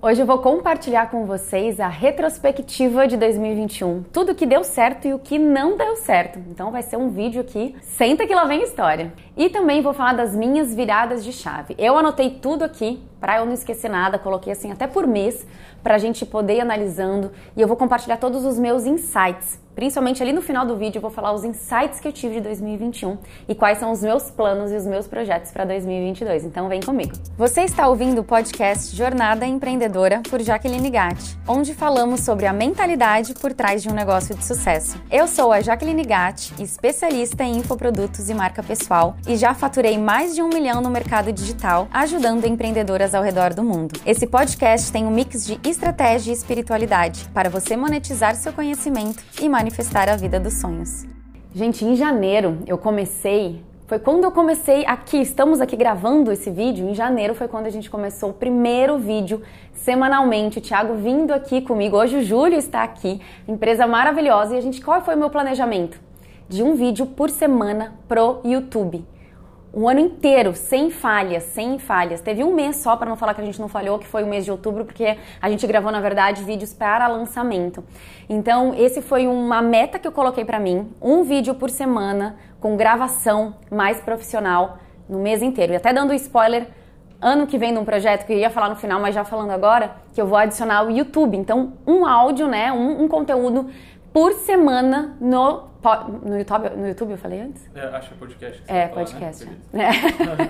Hoje eu vou compartilhar com vocês a retrospectiva de 2021, tudo que deu certo e o que não deu certo. Então vai ser um vídeo aqui, senta que lá vem história. E também vou falar das minhas viradas de chave. Eu anotei tudo aqui para eu não esquecer nada, coloquei assim até por mês para a gente poder ir analisando e eu vou compartilhar todos os meus insights. Principalmente ali no final do vídeo eu vou falar os insights que eu tive de 2021 e quais são os meus planos e os meus projetos para 2022. Então vem comigo. Você está ouvindo o podcast Jornada Empreendedora por Jaqueline Gatti, onde falamos sobre a mentalidade por trás de um negócio de sucesso. Eu sou a Jaqueline Gatti, especialista em infoprodutos e marca pessoal e já faturei mais de um milhão no mercado digital, ajudando empreendedoras ao redor do mundo. Esse podcast tem um mix de estratégia e espiritualidade para você monetizar seu conhecimento e manifestar a vida dos sonhos. Gente, em janeiro eu comecei foi quando eu comecei aqui, estamos aqui gravando esse vídeo, em janeiro foi quando a gente começou o primeiro vídeo semanalmente, o Thiago vindo aqui comigo, hoje o Júlio está aqui, empresa maravilhosa, e a gente, qual foi o meu planejamento? De um vídeo por semana pro YouTube um ano inteiro, sem falhas, sem falhas. Teve um mês só, para não falar que a gente não falhou, que foi o mês de outubro, porque a gente gravou, na verdade, vídeos para lançamento. Então, esse foi uma meta que eu coloquei para mim, um vídeo por semana, com gravação mais profissional no mês inteiro. E até dando spoiler, ano que vem de um projeto que eu ia falar no final, mas já falando agora, que eu vou adicionar o YouTube. Então, um áudio, né, um, um conteúdo por semana no no YouTube, no YouTube eu falei antes? É, acho que é podcast. Que é, podcast. Falar, né?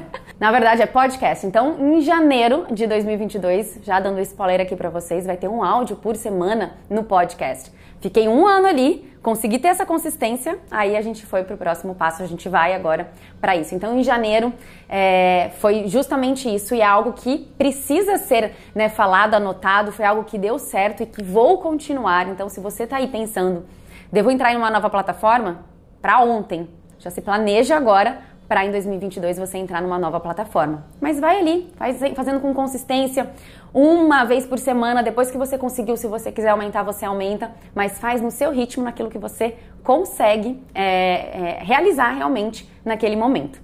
é. Na verdade é podcast. Então, em janeiro de 2022, já dando spoiler aqui para vocês, vai ter um áudio por semana no podcast. Fiquei um ano ali, consegui ter essa consistência, aí a gente foi pro próximo passo, a gente vai agora para isso. Então, em janeiro é, foi justamente isso e é algo que precisa ser né, falado, anotado, foi algo que deu certo e que vou continuar. Então, se você está aí pensando Devo entrar em uma nova plataforma? Para ontem. Já se planeja agora para em 2022 você entrar numa nova plataforma. Mas vai ali, faz, fazendo com consistência, uma vez por semana, depois que você conseguiu, se você quiser aumentar, você aumenta, mas faz no seu ritmo, naquilo que você consegue é, é, realizar realmente naquele momento.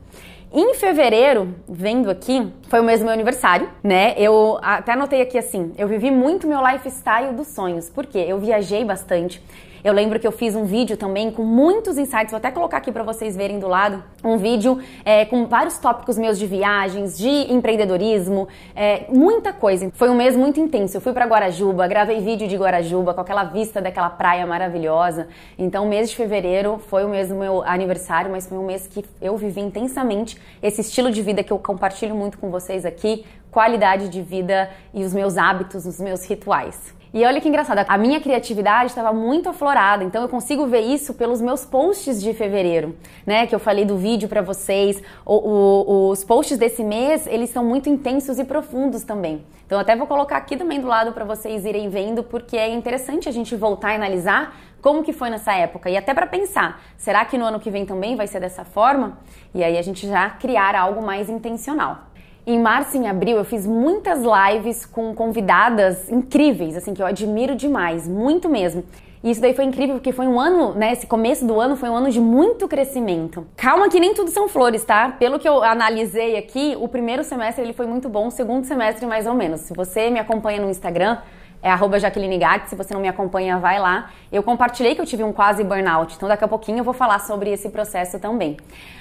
Em fevereiro, vendo aqui, foi o mês do meu aniversário, né? Eu até anotei aqui assim, eu vivi muito meu lifestyle dos sonhos, porque eu viajei bastante. Eu lembro que eu fiz um vídeo também com muitos insights, vou até colocar aqui para vocês verem do lado, um vídeo é, com vários tópicos meus de viagens, de empreendedorismo, é, muita coisa. Foi um mês muito intenso. Eu fui para Guarajuba, gravei vídeo de Guarajuba com aquela vista daquela praia maravilhosa. Então, mês de fevereiro foi o mês do meu aniversário, mas foi um mês que eu vivi intensamente esse estilo de vida que eu compartilho muito com vocês aqui, qualidade de vida e os meus hábitos, os meus rituais. E olha que engraçado, a minha criatividade estava muito aflorada, então eu consigo ver isso pelos meus posts de fevereiro, né? Que eu falei do vídeo para vocês. O, o, os posts desse mês, eles são muito intensos e profundos também. Então eu até vou colocar aqui também do lado para vocês irem vendo, porque é interessante a gente voltar e analisar como que foi nessa época e até para pensar, será que no ano que vem também vai ser dessa forma? E aí a gente já criar algo mais intencional. Em março e em abril eu fiz muitas lives com convidadas incríveis, assim, que eu admiro demais, muito mesmo. E isso daí foi incrível porque foi um ano, né? Esse começo do ano foi um ano de muito crescimento. Calma que nem tudo são flores, tá? Pelo que eu analisei aqui, o primeiro semestre ele foi muito bom, o segundo semestre mais ou menos. Se você me acompanha no Instagram, é arroba Jaqueline Gatti, se você não me acompanha, vai lá. Eu compartilhei que eu tive um quase burnout, então daqui a pouquinho eu vou falar sobre esse processo também.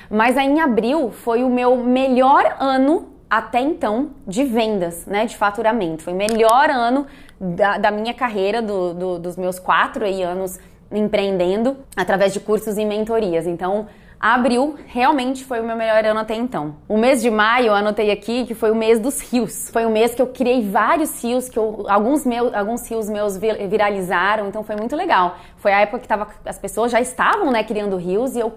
Mas aí em abril foi o meu melhor ano até então de vendas, né, de faturamento. Foi o melhor ano da, da minha carreira, do, do, dos meus quatro anos empreendendo através de cursos e mentorias. Então, abril realmente foi o meu melhor ano até então. O mês de maio eu anotei aqui que foi o mês dos rios. Foi o mês que eu criei vários rios, que eu, alguns, meus, alguns rios meus viralizaram, então foi muito legal. Foi a época que tava, as pessoas já estavam né, criando rios e eu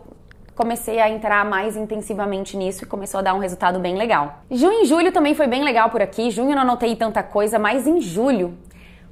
comecei a entrar mais intensivamente nisso e começou a dar um resultado bem legal. Junho e julho também foi bem legal por aqui. Junho não anotei tanta coisa, mas em julho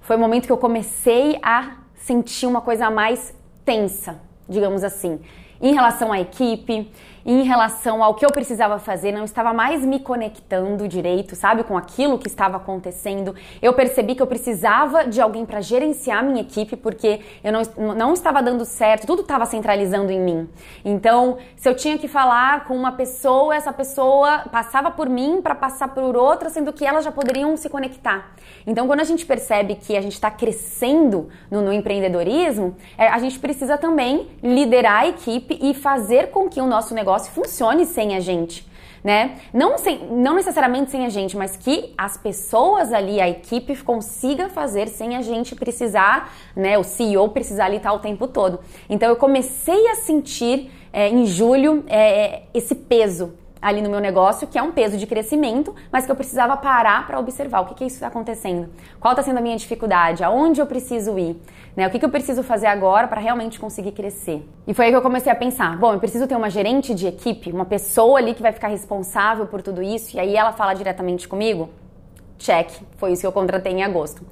foi o momento que eu comecei a sentir uma coisa mais tensa, digamos assim, em relação à equipe, em relação ao que eu precisava fazer, não estava mais me conectando direito, sabe, com aquilo que estava acontecendo. Eu percebi que eu precisava de alguém para gerenciar minha equipe, porque eu não, não estava dando certo, tudo estava centralizando em mim. Então, se eu tinha que falar com uma pessoa, essa pessoa passava por mim para passar por outra, sendo que elas já poderiam se conectar. Então, quando a gente percebe que a gente está crescendo no, no empreendedorismo, é, a gente precisa também liderar a equipe e fazer com que o nosso negócio funcione sem a gente. Né? Não, sem, não necessariamente sem a gente, mas que as pessoas ali, a equipe consiga fazer sem a gente precisar, né? O CEO precisar ali estar o tempo todo. Então eu comecei a sentir é, em julho é, esse peso ali no meu negócio, que é um peso de crescimento, mas que eu precisava parar para observar o que, que isso está acontecendo, qual está sendo a minha dificuldade, aonde eu preciso ir, né? O que, que eu preciso fazer agora para realmente conseguir crescer. E foi aí que eu comecei a pensar: bom, eu preciso ter uma gerente de equipe, uma pessoa ali que vai ficar responsável por tudo isso, e aí ela fala diretamente comigo. Check, foi isso que eu contratei em agosto.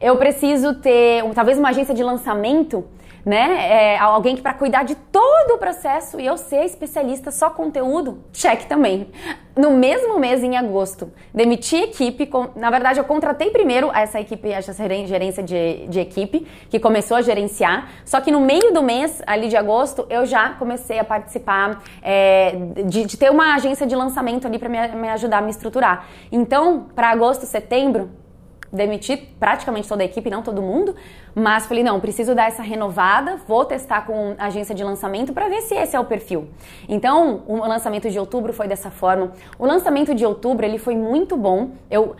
Eu preciso ter talvez uma agência de lançamento né? É, alguém que para cuidar de todo o processo e eu ser especialista só conteúdo, check também. No mesmo mês, em agosto, demiti equipe. Com, na verdade, eu contratei primeiro essa equipe, essa gerência de, de equipe, que começou a gerenciar. Só que no meio do mês, ali de agosto, eu já comecei a participar é, de, de, ter uma agência de lançamento ali para me, me ajudar a me estruturar. Então, para agosto, setembro, demiti praticamente toda a equipe, não todo mundo, mas falei, não, preciso dar essa renovada, vou testar com agência de lançamento para ver se esse é o perfil. Então, o lançamento de outubro foi dessa forma. O lançamento de outubro, ele foi muito bom. Eu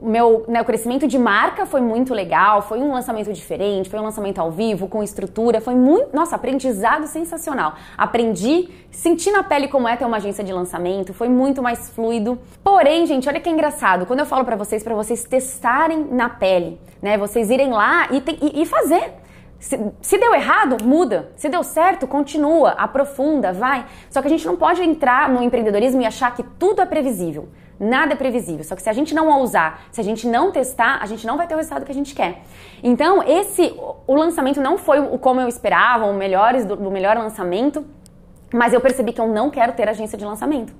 meu né, o crescimento de marca foi muito legal, foi um lançamento diferente, foi um lançamento ao vivo, com estrutura, foi muito, nossa, aprendizado sensacional. Aprendi, senti na pele como é ter uma agência de lançamento, foi muito mais fluido. Porém, gente, olha que engraçado, quando eu falo para vocês, para vocês testarem na pele, né, vocês irem lá e, e, e fazer. Se, se, deu errado, muda. Se deu certo, continua, aprofunda, vai. Só que a gente não pode entrar no empreendedorismo e achar que tudo é previsível. Nada é previsível. Só que se a gente não ousar, se a gente não testar, a gente não vai ter o resultado que a gente quer. Então, esse o lançamento não foi o como eu esperava, o melhores do, do melhor lançamento. Mas eu percebi que eu não quero ter agência de lançamento.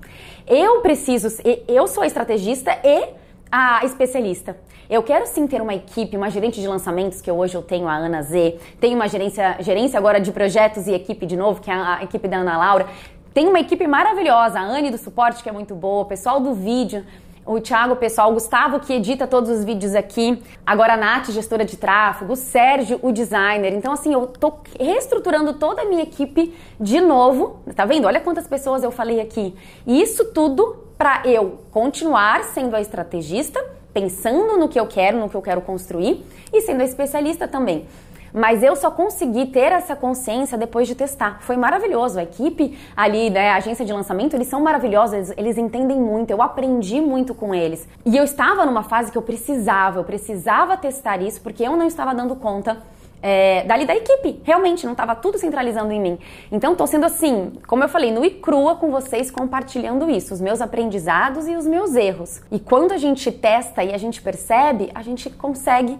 Eu preciso, eu sou a estrategista e a especialista. Eu quero sim ter uma equipe, uma gerente de lançamentos, que hoje eu tenho a Ana Z, tenho uma gerência, gerência agora de projetos e equipe de novo, que é a, a equipe da Ana Laura. Tem uma equipe maravilhosa, a Anne do suporte, que é muito boa, o pessoal do vídeo, o Thiago, o pessoal, o Gustavo, que edita todos os vídeos aqui, agora a Nath, gestora de tráfego, o Sérgio, o designer. Então, assim, eu tô reestruturando toda a minha equipe de novo. Tá vendo? Olha quantas pessoas eu falei aqui. E isso tudo para eu continuar sendo a estrategista, pensando no que eu quero, no que eu quero construir e sendo especialista também. Mas eu só consegui ter essa consciência depois de testar. Foi maravilhoso. A equipe ali, né, a agência de lançamento, eles são maravilhosos, eles, eles entendem muito. Eu aprendi muito com eles. E eu estava numa fase que eu precisava, eu precisava testar isso porque eu não estava dando conta é, dali da equipe. Realmente, não estava tudo centralizando em mim. Então, estou sendo assim, como eu falei, nu e crua com vocês, compartilhando isso, os meus aprendizados e os meus erros. E quando a gente testa e a gente percebe, a gente consegue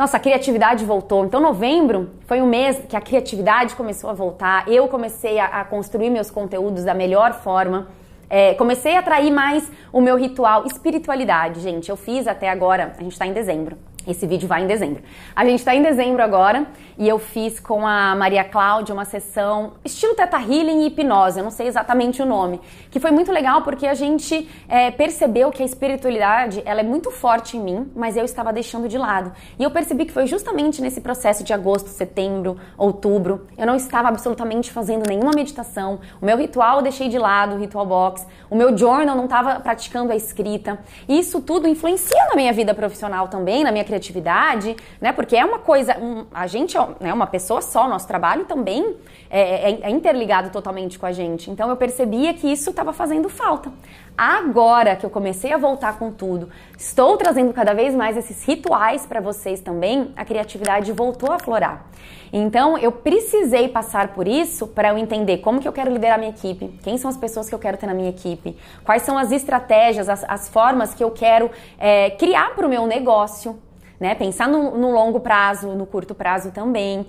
nossa, a criatividade voltou. Então, novembro foi um mês que a criatividade começou a voltar. Eu comecei a, a construir meus conteúdos da melhor forma. É, comecei a atrair mais o meu ritual espiritualidade, gente. Eu fiz até agora, a gente está em dezembro. Esse vídeo vai em dezembro. A gente está em dezembro agora e eu fiz com a Maria Cláudia uma sessão estilo Teta Healing e hipnose, eu não sei exatamente o nome, que foi muito legal porque a gente é, percebeu que a espiritualidade ela é muito forte em mim, mas eu estava deixando de lado. E eu percebi que foi justamente nesse processo de agosto, setembro, outubro, eu não estava absolutamente fazendo nenhuma meditação, o meu ritual eu deixei de lado, o ritual box, o meu journal não estava praticando a escrita. E isso tudo influencia na minha vida profissional também, na minha criatividade, né? Porque é uma coisa, um, a gente é né, uma pessoa só, nosso trabalho também é, é, é interligado totalmente com a gente. Então eu percebia que isso estava fazendo falta. Agora que eu comecei a voltar com tudo, estou trazendo cada vez mais esses rituais para vocês também, a criatividade voltou a florar. Então eu precisei passar por isso para eu entender como que eu quero liderar minha equipe, quem são as pessoas que eu quero ter na minha equipe, quais são as estratégias, as, as formas que eu quero é, criar para o meu negócio, né? Pensar no, no longo prazo, no curto prazo também.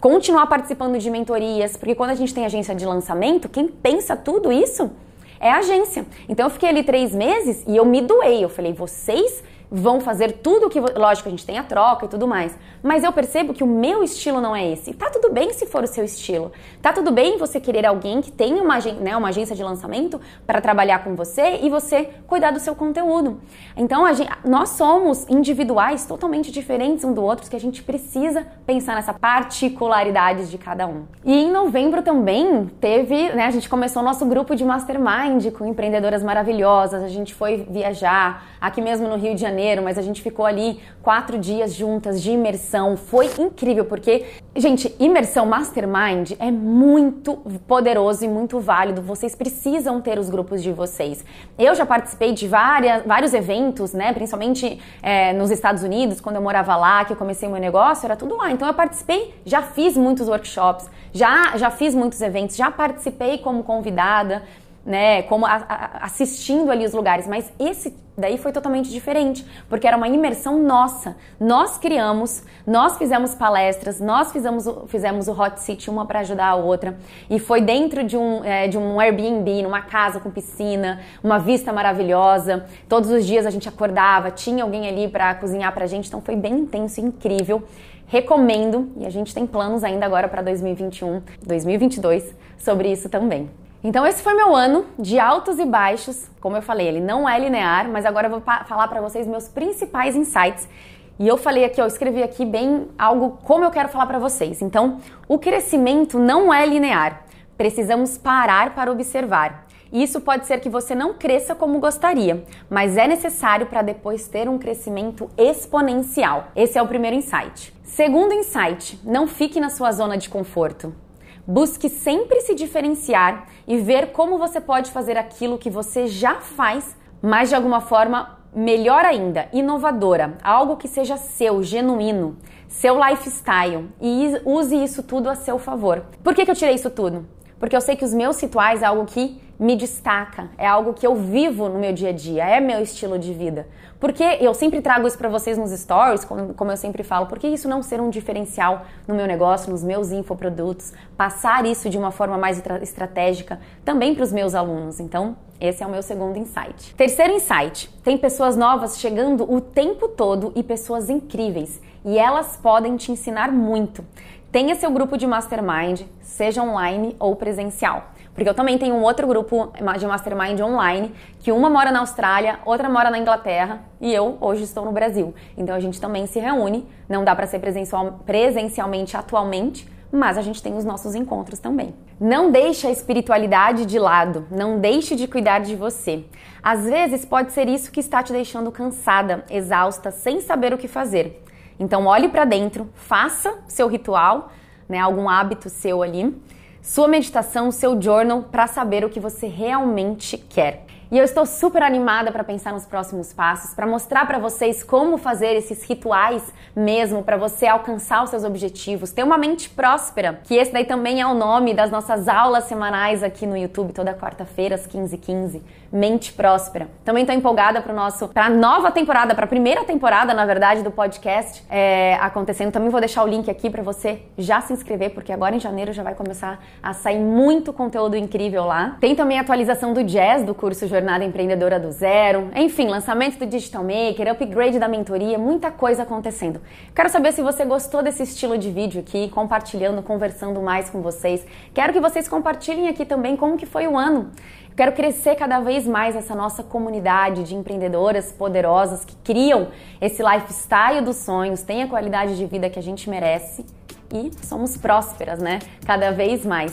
continuar participando de mentorias, porque quando a gente tem agência de lançamento, quem pensa tudo isso é a agência. Então eu fiquei ali três meses e eu me doei. Eu falei, vocês vão fazer tudo o que. Lógico, a gente tem a troca e tudo mais. Mas eu percebo que o meu estilo não é esse. Tá tudo bem se for o seu estilo. Tá tudo bem você querer alguém que tenha uma, né, uma agência de lançamento para trabalhar com você e você cuidar do seu conteúdo. Então, gente, nós somos individuais totalmente diferentes um do outro, que a gente precisa pensar nessa particularidades de cada um. E em novembro também teve, né, a gente começou nosso grupo de mastermind com empreendedoras maravilhosas. A gente foi viajar aqui mesmo no Rio de Janeiro Janeiro, mas a gente ficou ali quatro dias juntas de imersão. Foi incrível, porque, gente, imersão mastermind é muito poderoso e muito válido. Vocês precisam ter os grupos de vocês. Eu já participei de várias, vários eventos, né? Principalmente é, nos Estados Unidos, quando eu morava lá, que eu comecei meu negócio, era tudo lá. Então eu participei, já fiz muitos workshops, já, já fiz muitos eventos, já participei como convidada né, como a, a, assistindo ali os lugares, mas esse daí foi totalmente diferente, porque era uma imersão nossa. Nós criamos, nós fizemos palestras, nós fizemos, fizemos o Hot City uma para ajudar a outra, e foi dentro de um, é, de um Airbnb, numa casa com piscina, uma vista maravilhosa. Todos os dias a gente acordava, tinha alguém ali para cozinhar pra gente, então foi bem intenso e incrível. Recomendo, e a gente tem planos ainda agora para 2021, 2022 sobre isso também. Então esse foi meu ano de altos e baixos. Como eu falei, ele não é linear, mas agora eu vou falar para vocês meus principais insights. E eu falei aqui, eu escrevi aqui bem algo como eu quero falar para vocês. Então, o crescimento não é linear. Precisamos parar para observar. Isso pode ser que você não cresça como gostaria, mas é necessário para depois ter um crescimento exponencial. Esse é o primeiro insight. Segundo insight, não fique na sua zona de conforto. Busque sempre se diferenciar e ver como você pode fazer aquilo que você já faz, mas de alguma forma melhor ainda, inovadora, algo que seja seu, genuíno, seu lifestyle e use isso tudo a seu favor. Por que, que eu tirei isso tudo? Porque eu sei que os meus rituais é algo que me destaca, é algo que eu vivo no meu dia a dia, é meu estilo de vida. Porque eu sempre trago isso para vocês nos stories, como, como eu sempre falo, por que isso não ser um diferencial no meu negócio, nos meus infoprodutos, passar isso de uma forma mais estratégica também para os meus alunos. Então, esse é o meu segundo insight. Terceiro insight: tem pessoas novas chegando o tempo todo e pessoas incríveis, e elas podem te ensinar muito. Tenha seu grupo de mastermind, seja online ou presencial. Porque eu também tenho um outro grupo de mastermind online, que uma mora na Austrália, outra mora na Inglaterra e eu hoje estou no Brasil. Então a gente também se reúne, não dá para ser presencial, presencialmente atualmente, mas a gente tem os nossos encontros também. Não deixe a espiritualidade de lado, não deixe de cuidar de você. Às vezes pode ser isso que está te deixando cansada, exausta, sem saber o que fazer. Então olhe para dentro, faça seu ritual, né, algum hábito seu ali, sua meditação, seu journal para saber o que você realmente quer. E eu estou super animada para pensar nos próximos passos, para mostrar para vocês como fazer esses rituais mesmo para você alcançar os seus objetivos, ter uma mente próspera, que esse daí também é o nome das nossas aulas semanais aqui no YouTube toda quarta-feira às 15h15. Mente próspera. Também estou empolgada para nosso para nova temporada, para a primeira temporada, na verdade, do podcast é, acontecendo. Também vou deixar o link aqui para você já se inscrever, porque agora em janeiro já vai começar a sair muito conteúdo incrível lá. Tem também a atualização do Jazz do curso Jornada Empreendedora do Zero. Enfim, lançamento do Digital Maker, upgrade da mentoria, muita coisa acontecendo. Quero saber se você gostou desse estilo de vídeo aqui, compartilhando, conversando mais com vocês. Quero que vocês compartilhem aqui também como que foi o ano. Quero crescer cada vez mais essa nossa comunidade de empreendedoras poderosas que criam esse lifestyle dos sonhos, têm a qualidade de vida que a gente merece e somos prósperas, né? Cada vez mais.